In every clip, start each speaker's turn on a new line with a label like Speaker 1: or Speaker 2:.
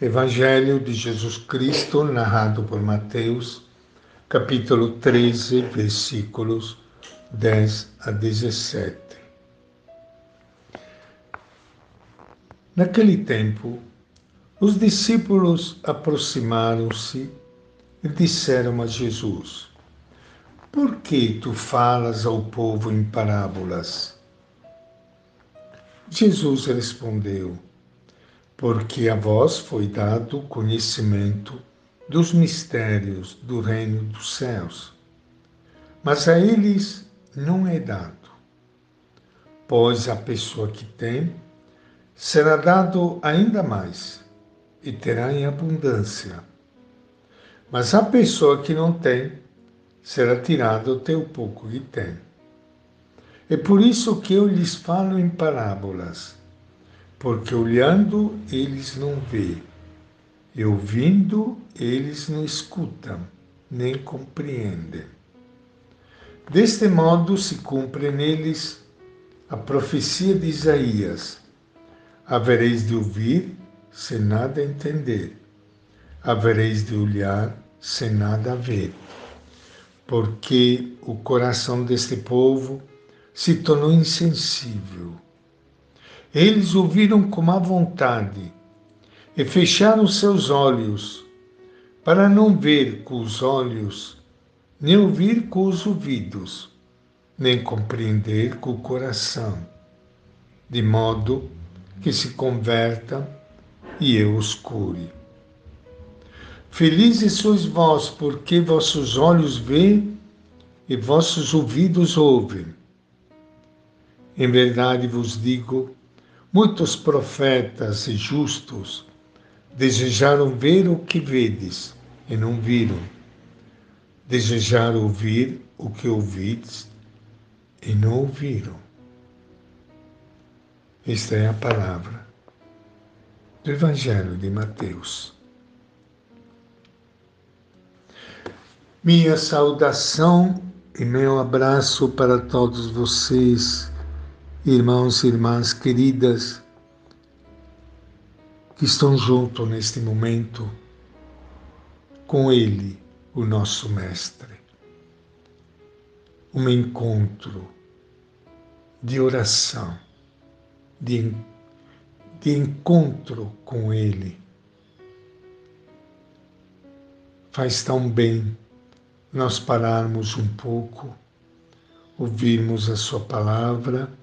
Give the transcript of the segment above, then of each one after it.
Speaker 1: Evangelho de Jesus Cristo, narrado por Mateus, capítulo 13, versículos 10 a 17. Naquele tempo, os discípulos aproximaram-se e disseram a Jesus: Por que tu falas ao povo em parábolas? Jesus respondeu: porque a vós foi dado conhecimento dos mistérios do reino dos céus, mas a eles não é dado. Pois a pessoa que tem será dado ainda mais e terá em abundância. Mas a pessoa que não tem será tirado até o pouco que tem. É por isso que eu lhes falo em parábolas porque olhando eles não vê, e ouvindo eles não escutam, nem compreendem. Deste modo se cumpre neles a profecia de Isaías: havereis de ouvir sem nada entender, havereis de olhar sem nada ver, porque o coração deste povo se tornou insensível eles ouviram com má vontade e fecharam seus olhos, para não ver com os olhos, nem ouvir com os ouvidos, nem compreender com o coração, de modo que se convertam e eu os cure. Felizes sois vós, porque vossos olhos veem e vossos ouvidos ouvem. Em verdade vos digo Muitos profetas e justos desejaram ver o que vedes e não viram, desejaram ouvir o que ouvides e não ouviram. Esta é a palavra do Evangelho de Mateus. Minha saudação e meu abraço para todos vocês irmãos e irmãs queridas que estão junto neste momento com Ele, o nosso Mestre. Um encontro de oração, de, de encontro com Ele. Faz tão bem nós pararmos um pouco, ouvirmos a Sua palavra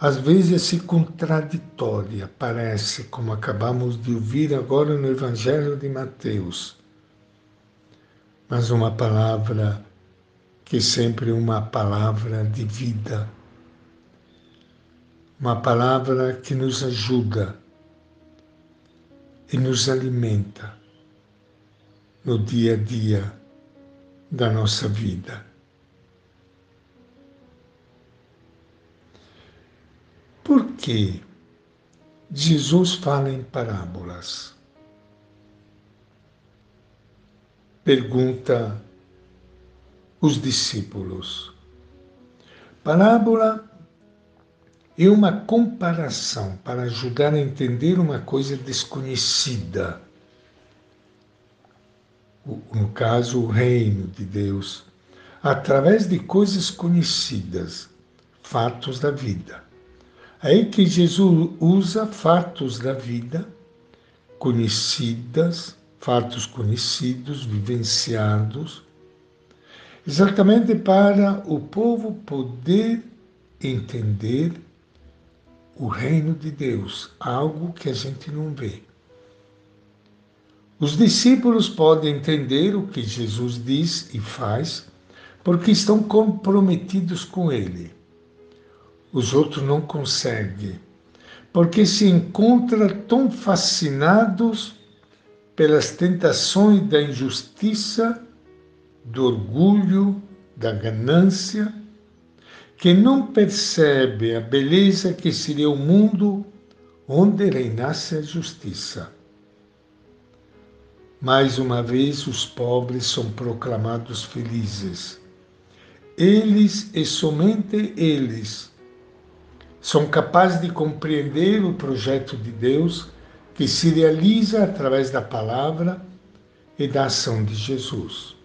Speaker 1: às vezes é contraditória, parece, como acabamos de ouvir agora no Evangelho de Mateus. Mas uma palavra que é sempre uma palavra de vida, uma palavra que nos ajuda e nos alimenta no dia a dia da nossa vida. Por que Jesus fala em parábolas? Pergunta os discípulos. Parábola é uma comparação para ajudar a entender uma coisa desconhecida. No caso, o reino de Deus, através de coisas conhecidas, fatos da vida. Aí que Jesus usa fatos da vida conhecidas, fatos conhecidos, vivenciados, exatamente para o povo poder entender o reino de Deus, algo que a gente não vê. Os discípulos podem entender o que Jesus diz e faz porque estão comprometidos com ele os outros não conseguem, porque se encontram tão fascinados pelas tentações da injustiça, do orgulho, da ganância, que não percebe a beleza que seria o mundo onde reinasse a justiça. Mais uma vez, os pobres são proclamados felizes. Eles e somente eles são capazes de compreender o projeto de Deus que se realiza através da palavra e da ação de Jesus.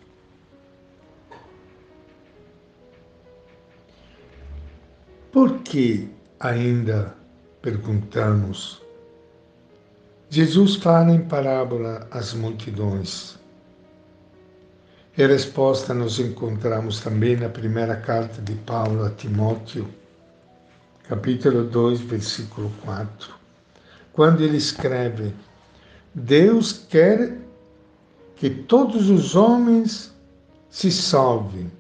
Speaker 1: Por que ainda perguntamos? Jesus fala em parábola às multidões. E a resposta nós encontramos também na primeira carta de Paulo a Timóteo, capítulo 2, versículo 4, quando ele escreve: Deus quer que todos os homens se salvem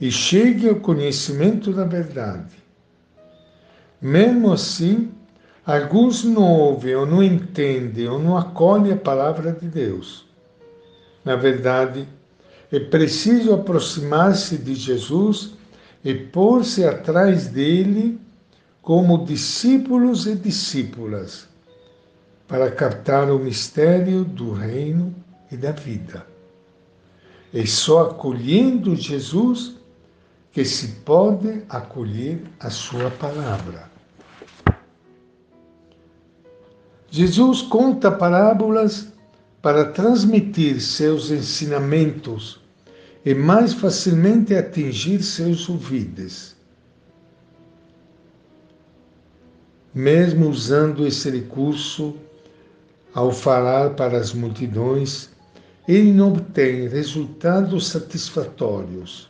Speaker 1: e cheguem ao conhecimento da verdade. Mesmo assim, alguns não ouvem ou não entendem ou não acolhem a palavra de Deus. Na verdade, é preciso aproximar-se de Jesus e pôr-se atrás dele como discípulos e discípulas para captar o mistério do reino e da vida. É só acolhendo Jesus que se pode acolher a sua palavra. Jesus conta parábolas para transmitir seus ensinamentos e mais facilmente atingir seus ouvidos. Mesmo usando esse recurso, ao falar para as multidões, ele não obtém resultados satisfatórios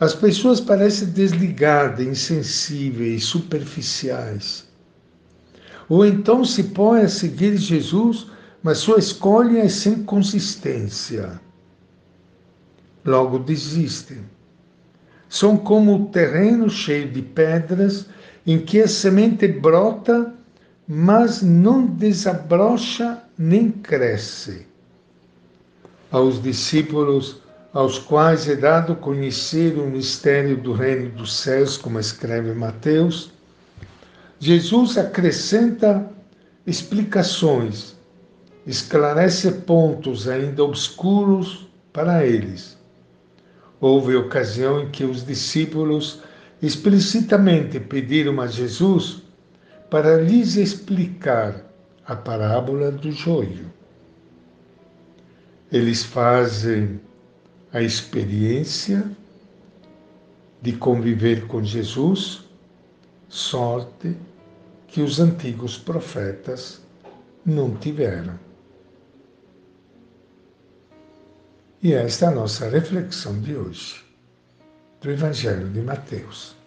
Speaker 1: as pessoas parecem desligadas, insensíveis, superficiais. Ou então se põe a seguir Jesus, mas sua escolha é sem consistência. Logo desistem. São como o terreno cheio de pedras em que a semente brota, mas não desabrocha nem cresce. Aos discípulos, aos quais é dado conhecer o mistério do reino dos céus, como escreve Mateus, Jesus acrescenta explicações, esclarece pontos ainda obscuros para eles. Houve ocasião em que os discípulos explicitamente pediram a Jesus para lhes explicar a parábola do joio. Eles fazem a experiência de conviver com Jesus, sorte que os antigos profetas não tiveram. E esta é a nossa reflexão de hoje, do Evangelho de Mateus.